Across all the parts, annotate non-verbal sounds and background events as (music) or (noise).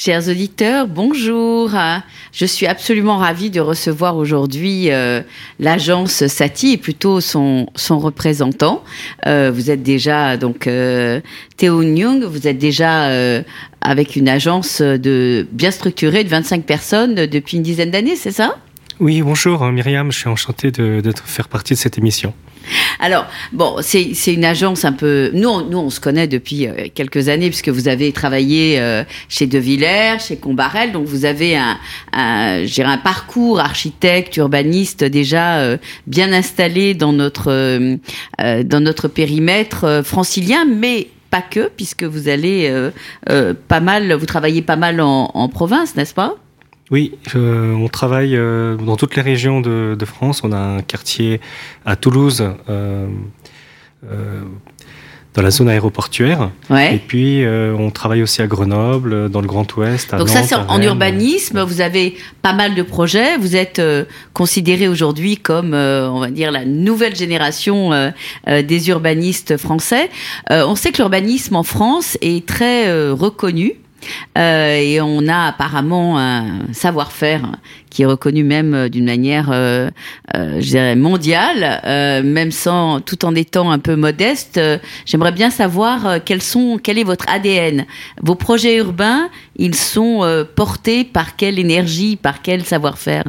Chers auditeurs, bonjour. Je suis absolument ravie de recevoir aujourd'hui euh, l'agence Sati et plutôt son, son représentant. Euh, vous êtes déjà donc euh, Théo vous êtes déjà euh, avec une agence de bien structurée de 25 personnes depuis une dizaine d'années, c'est ça? Oui, bonjour Myriam, je suis enchanté de, faire partie de cette émission. Alors, bon, c'est une agence un peu... Nous, on, nous, on se connaît depuis euh, quelques années, puisque vous avez travaillé euh, chez De Villers, chez Combarel, donc vous avez un, un, un parcours architecte, urbaniste déjà euh, bien installé dans notre, dans notre périmètre francilien, mais pas que, puisque vous allez pas mal, vous travaillez pas mal en, en province, n'est-ce pas? Oui, euh, on travaille euh, dans toutes les régions de, de, France. On a un quartier à Toulouse, euh, dans la zone aéroportuaire. Ouais. Et puis, on travaille aussi à Grenoble, dans le Grand Ouest. Donc Nantes, ça, c'est en Rennes. urbanisme. Vous avez pas mal de projets. Vous êtes considéré aujourd'hui comme, on va dire, la nouvelle génération des urbanistes français. on sait que l'urbanisme en France est très reconnu. Euh, et on a apparemment un savoir-faire qui est reconnu même d'une manière, euh, euh, je dirais, mondiale, euh, même sans, tout en étant un peu modeste. J'aimerais bien savoir quel est votre ADN. Vos projets urbains, ils sont portés par quelle énergie, par quel savoir-faire?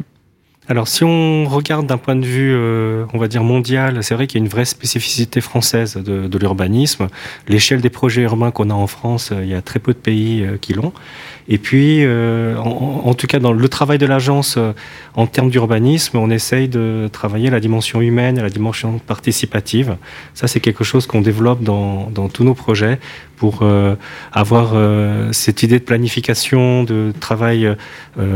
Alors, si on regarde d'un point de vue, euh, on va dire mondial, c'est vrai qu'il y a une vraie spécificité française de, l'urbanisme. L'échelle des projets urbains qu'on a en France, il y a très peu de pays euh, qui l'ont. Et puis, euh, en, tout cas, dans le travail de l'agence, euh, en termes d'urbanisme, on essaye de travailler la dimension humaine la dimension participative. Ça, c'est quelque chose qu'on développe dans, tous nos projets pour euh, avoir cette idée de planification, de travail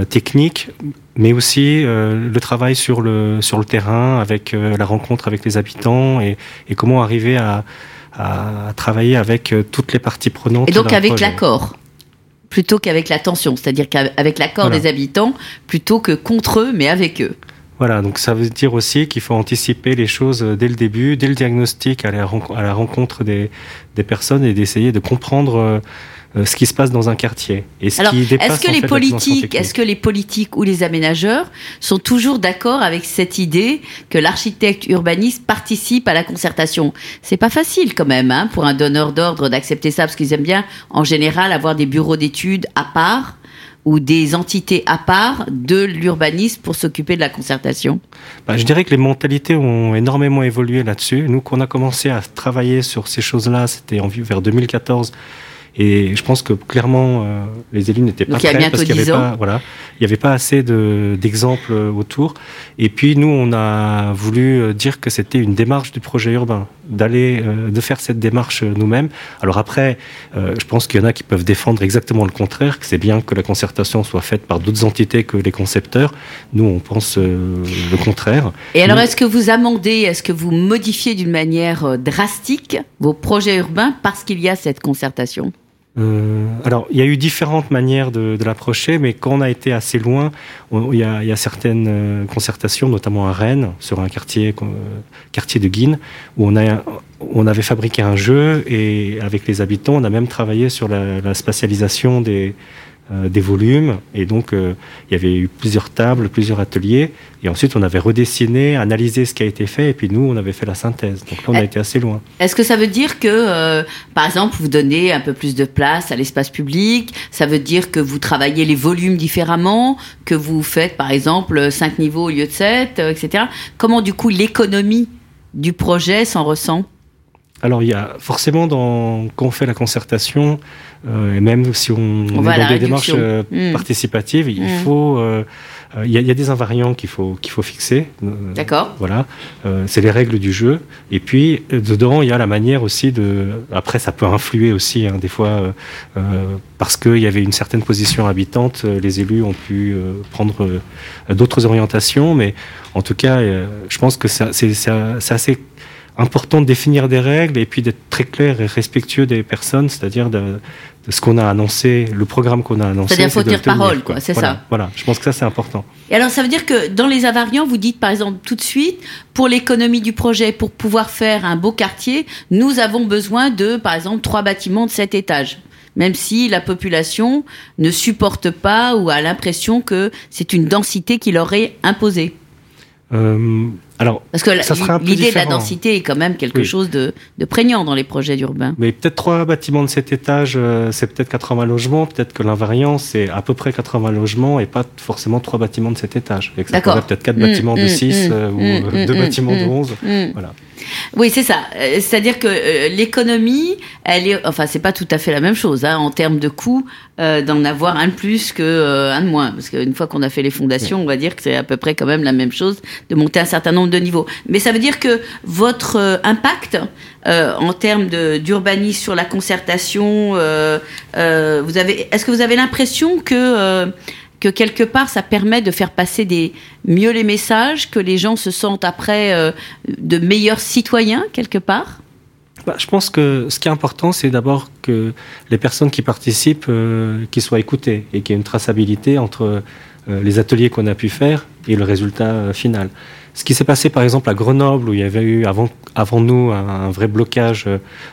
technique, mais aussi euh, le travail sur le, sur le terrain, avec euh, la rencontre avec les habitants et, et comment arriver à, à, travailler avec euh, toutes les parties prenantes. Et donc avec l'accord plutôt qu'avec la tension, c'est-à-dire qu'avec l'accord voilà. des habitants, plutôt que contre eux, mais avec eux. Voilà, donc ça veut dire aussi qu'il faut anticiper les choses dès le début, dès le diagnostic, à la, à la rencontre des, des personnes et d'essayer de comprendre euh, ce qui se passe dans un quartier. Et ce Alors, qui dépasse, est-ce que en les fait, politiques, est-ce que les politiques ou les aménageurs sont toujours d'accord avec cette idée que l'architecte urbaniste participe à la concertation? C'est pas facile quand même hein, pour un donneur d'ordre d'accepter ça parce qu'ils aiment bien en général avoir des bureaux d'études à part ou des entités à part de l'urbanisme pour s'occuper de la concertation bah, Je dirais que les mentalités ont énormément évolué là-dessus. Nous, qu'on a commencé à travailler sur ces choses-là, c'était en vers 2014. Et je pense que clairement, euh, les élus n'étaient pas prêts parce qu'il n'y avait pas, voilà, il y avait pas assez d'exemples de, autour. Et puis nous, on a voulu dire que c'était une démarche du projet urbain, d'aller, euh, de faire cette démarche nous-mêmes. Alors après, euh, je pense qu'il y en a qui peuvent défendre exactement le contraire, que c'est bien que la concertation soit faite par d'autres entités que les concepteurs. Nous, on pense euh, le contraire. Et alors, est-ce que vous amendez, est-ce que vous modifiez d'une manière euh, drastique vos projets urbains parce qu'il y a cette concertation? Euh, alors, il y a eu différentes manières de, de l'approcher, mais quand on a été assez loin, il, y y a, certaines euh, concertations, notamment à Rennes, sur un quartier, euh, quartier de Guine, où on, a, on avait fabriqué un jeu et avec les habitants, on a même travaillé sur la, la spatialisation des, des volumes et donc euh, il y avait eu plusieurs tables, plusieurs ateliers et ensuite on avait redessiné, analysé ce qui a été fait et puis nous on avait fait la synthèse. Donc là on a été assez loin. Est-ce que ça veut dire que euh, par exemple vous donnez un peu plus de place à l'espace public? Ça veut dire que vous travaillez les volumes différemment, que vous faites par exemple 5 niveaux au lieu de 7, etc. Comment du coup l'économie du projet s'en ressent? Alors il y a forcément dans quand on fait la concertation euh, et même si on, on est dans des démarches euh, mmh. participatives, il mmh. faut euh, il y, a, il y, a des invariants qu'il faut qu'il faut fixer. D'accord. Voilà, c'est les règles du jeu. Et puis dedans il y a la manière aussi de. Après ça peut influer aussi hein, des fois parce qu'il y avait une certaine position habitante, les élus ont pu prendre d'autres orientations, mais en tout cas je pense que c'est assez important de définir des règles et puis d'être très clair et respectueux des personnes, c'est-à-dire de, ce qu'on a annoncé, le programme qu'on a annoncé. C'est-à-dire faut dire parole, quoi, c'est ça. Voilà, je pense que ça c'est important. Et alors ça veut dire que dans les invariants, vous dites par exemple tout de suite, pour l'économie du projet, pour pouvoir faire un beau quartier, nous avons besoin de, par exemple, trois bâtiments de sept étages même si la population ne supporte pas ou a l'impression que c'est une densité qui leur est imposée. Euh, alors, Parce que l'idée de la densité est quand même quelque chose de, prégnant dans les projets urbains. Mais peut-être trois bâtiments de cet étage, euh, c'est peut-être 80 logements. Peut-être que l'invariant, c'est à peu près 80 logements et pas forcément trois bâtiments de cet étage. D'accord. Peut-être quatre bâtiments de 6 mmh, mmh, euh, ou mmh, deux bâtiments de 11. Voilà. Oui, c'est ça. Euh, c'est-à-dire que euh, l'économie, elle est, enfin, c'est pas tout à fait la même chose hein, en termes de coût euh, d'en avoir un de plus que un de moins, parce qu'une fois qu'on a fait les fondations, on va dire que c'est à peu près quand même la même chose de monter un certain nombre de niveaux. Mais ça veut dire que votre impact en termes d'urbanisme sur la concertation, vous avez, est-ce que vous avez l'impression que que quelque part ça permet de faire passer des mieux les messages, que les gens se sentent après euh, de meilleurs citoyens quelque part? Bah, je pense que ce qui est important, c'est d'abord que les personnes qui participent, euh, qu'ils soient écoutées et qu'il y ait une traçabilité entre euh, les ateliers qu'on a pu faire et le résultat final. Ce qui s'est passé par exemple à Grenoble, où il y avait eu avant, avant nous un, vrai blocage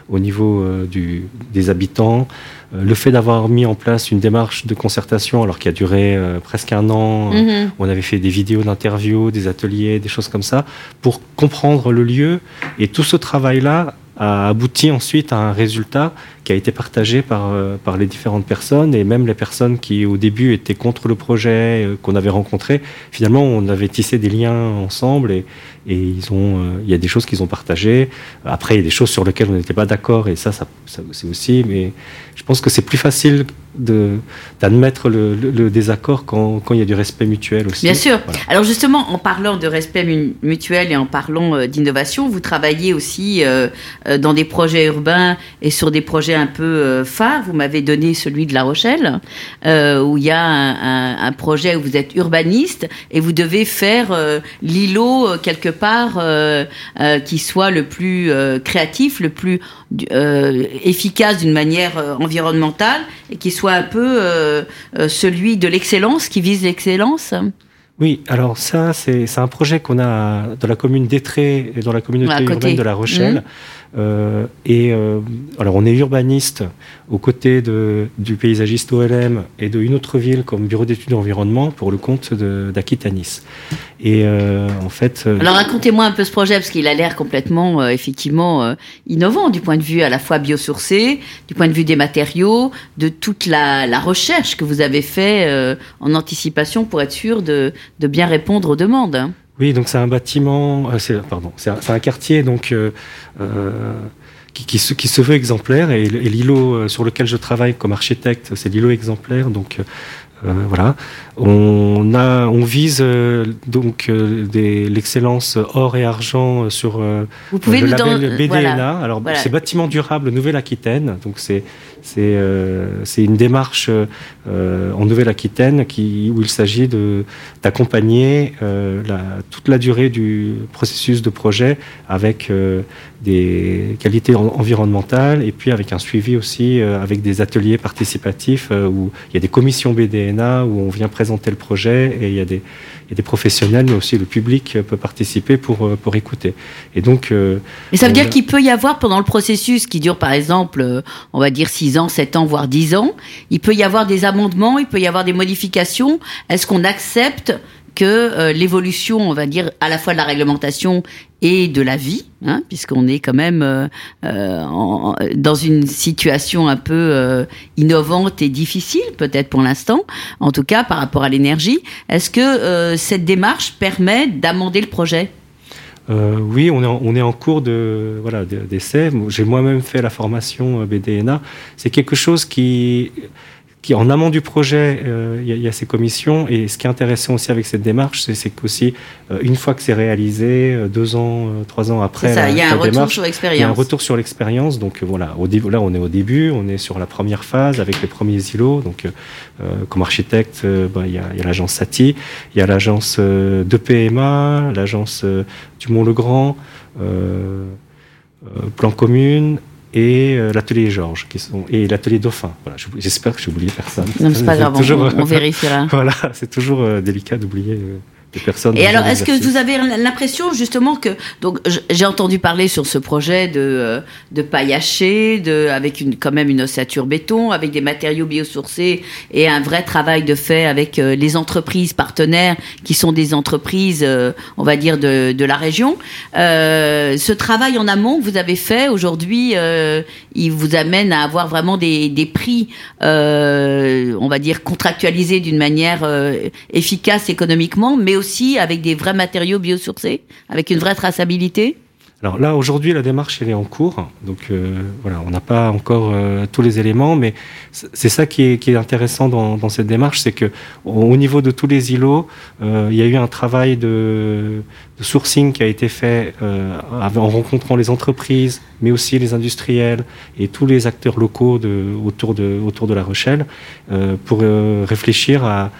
au niveau du, des habitants, euh, le fait d'avoir mis en place une démarche de concertation, alors qui a duré euh, presque un an, euh, mhm. on avait fait des vidéos d'interviews, des ateliers, des choses comme ça, pour comprendre le lieu. Et tout ce travail-là a abouti ensuite à un résultat qui a été partagé par, par les différentes personnes et même les personnes qui au début étaient contre le projet qu'on avait rencontré. Finalement, on avait tissé des liens ensemble et, et ils ont, il y a des choses qu'ils ont partagées. Après, il y a des choses sur lesquelles on n'était pas d'accord et ça, ça, ça c'est aussi. Mais je pense que c'est plus facile d'admettre le, le, désaccord quand, quand, il y a du respect mutuel aussi. Bien sûr. Alors justement, en parlant de respect mutuel et en parlant euh, d'innovation, vous travaillez aussi euh, euh, dans des projets urbains et sur des projets un peu phares. Vous m'avez donné celui de La Rochelle, où il y a un, projet où vous êtes urbaniste et vous devez faire l'îlot quelque part qui soit le plus créatif, le plus efficace d'une manière environnementale et qui soit un peu euh, euh, celui de l'excellence, qui vise l'excellence oui, alors ça, c'est un projet qu'on a dans la commune d'Etré et dans la communauté urbaine de La Rochelle. Mmh. Euh, et euh, alors on est urbaniste aux côtés de, du paysagiste OLM et d'une autre ville comme bureau d'études environnement pour le compte d'Aquitanis. Et euh, en fait. alors racontez-moi un peu ce projet parce qu'il a l'air complètement effectivement innovant du point de vue à la fois biosourcé, du point de vue des matériaux, de toute la, la recherche que vous avez fait en anticipation pour être sûr de, de bien répondre aux demandes. Hein. Oui, donc c'est un bâtiment, euh, pardon, c'est un, quartier donc euh, euh, qui, se, veut exemplaire et, et l'îlot sur lequel je travaille comme architecte, c'est l'îlot exemplaire. Donc voilà. On, a, on vise euh, donc euh, l'excellence or et argent sur Vous pouvez le label BDNA. Alors c'est bâtiment durable Nouvelle-Aquitaine, donc c'est c'est c'est une démarche en Nouvelle-Aquitaine qui où il s'agit de d'accompagner toute la durée du processus de projet avec des qualités environnementales et puis avec un suivi aussi avec des ateliers participatifs où il y a des commissions BDNA où on vient présenter le projet et il y a des, des professionnels, mais aussi le public peut participer pour, euh, pour écouter. Et donc. Euh, et ça veut dire qu'il peut y avoir pendant le processus qui dure par exemple, euh, on va dire 6 ans, 7 ans, voire 10 ans, il peut y avoir des amendements, il peut y avoir des modifications. Est-ce qu'on accepte que euh, l'évolution, on va dire, à la fois de la réglementation et de la vie, hein, puisqu'on est quand même euh, euh dans une situation un peu innovante et difficile, peut-être pour l'instant, en tout cas par rapport à l'énergie. Est-ce que cette démarche permet d'amender le projet? Oui, on est, en, on est en cours de voilà d'essai. J'ai moi-même fait la formation BDNA. C'est quelque chose qui qui en amont du projet, euh, il y, a ces commissions. Et ce qui est intéressant aussi avec cette démarche, c'est qu'aussi, euh, une fois que c'est réalisé, euh, deux ans, trois ans après, ça, y a un retour sur l'expérience. Il y a un retour sur l'expérience. Donc voilà, au là on est au début, on est sur la première phase avec les premiers îlots. Donc comme architecte, bah, il y a, l'agence Sati, il y a l'agence de PMA, l'agence du Mont-le-Grand. Plan Commune et l'atelier Georges qui sont et l'atelier Dauphin. Voilà, j'espère que j'ai oublié personne. Non, c'est pas (laughs) grave, on, (laughs) vérifiera. voilà, c'est toujours délicat d'oublier personnes. Et alors, est-ce que vous avez l'impression justement que donc j'ai entendu parler sur ce projet de euh, de paille hachée, de avec une quand même une ossature béton, avec des matériaux biosourcés et un vrai travail de fait avec euh, les entreprises partenaires qui sont des entreprises, euh, on va dire de de la région. ce travail en amont que vous avez fait aujourd'hui, il vous amène à avoir vraiment des des prix, on va dire contractualisés d'une manière efficace économiquement, mais aussi avec des vrais matériaux biosourcés, avec une vraie traçabilité alors là, aujourd'hui, la démarche, elle est en cours. Donc euh, voilà, on n'a pas encore euh, tous les éléments, mais c'est ça qui est, intéressant dans, cette démarche, c'est que au niveau de tous les îlots, euh, il y a eu un travail de, sourcing qui a été fait en rencontrant les entreprises, mais aussi les industriels et tous les acteurs locaux autour de La Rochelle, pour réfléchir à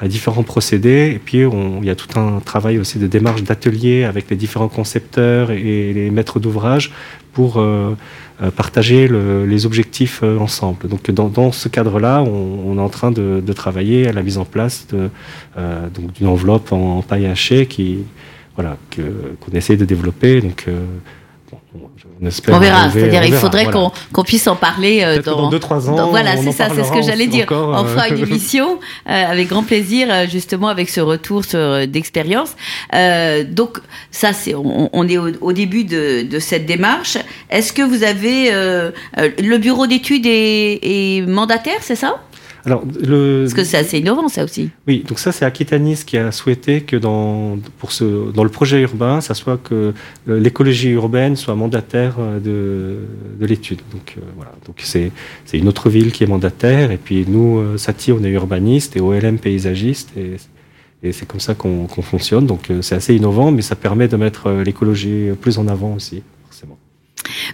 à différents procédés. Et puis, il y a tout un travail aussi de démarche d'atelier avec les différents concepteurs et les maîtres d'ouvrage pour euh, euh, partager les objectifs euh, ensemble. Donc, dans, ce cadre-là, on, est en train de, travailler à la mise en place d'une enveloppe en, paille hachée qui, voilà, qu'on essaie de développer. Donc, on, verra, c'est-à-dire il faudrait qu'on puisse en parler euh, dans 2-3 ans. voilà, c'est ça, c'est ce que j'allais dire. on fera une euh, (laughs) émission euh, avec grand plaisir, justement avec ce retour d'expérience. donc ça, c'est on, est au, début de, cette démarche. Est-ce que vous avez le bureau d'études est mandataire, c'est ça? Alors, le... Parce que c'est assez innovant, ça aussi. Oui, donc ça, c'est Aquitanis qui a souhaité que dans, pour ce, dans le projet urbain, ça soit que euh, l'écologie urbaine soit mandataire euh, de, de l'étude. Donc, euh, voilà. Donc, c'est, c'est une autre ville qui est mandataire. Et puis, nous, Sati, on est urbaniste et OLM paysagiste. Et, et c'est comme ça qu'on, qu'on fonctionne. Donc, c'est assez innovant, mais ça permet de mettre l'écologie plus en avant aussi.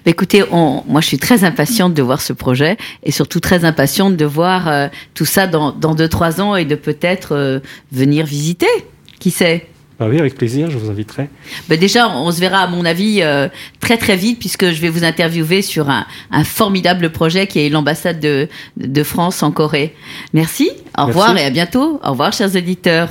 Bah, écoutez, on, moi je suis très impatiente de voir ce projet et surtout très impatiente de voir euh, tout ça dans, dans deux trois ans et de peut-être euh, venir visiter. Qui sait? Ah oui, avec plaisir, je vous inviterai. Bah déjà, on se verra, à mon avis, euh, très très vite, puisque je vais vous interviewer sur un, un formidable projet qui est l'ambassade de, de, France en Corée. Merci, au revoir et à bientôt. Au revoir, chers éditeurs.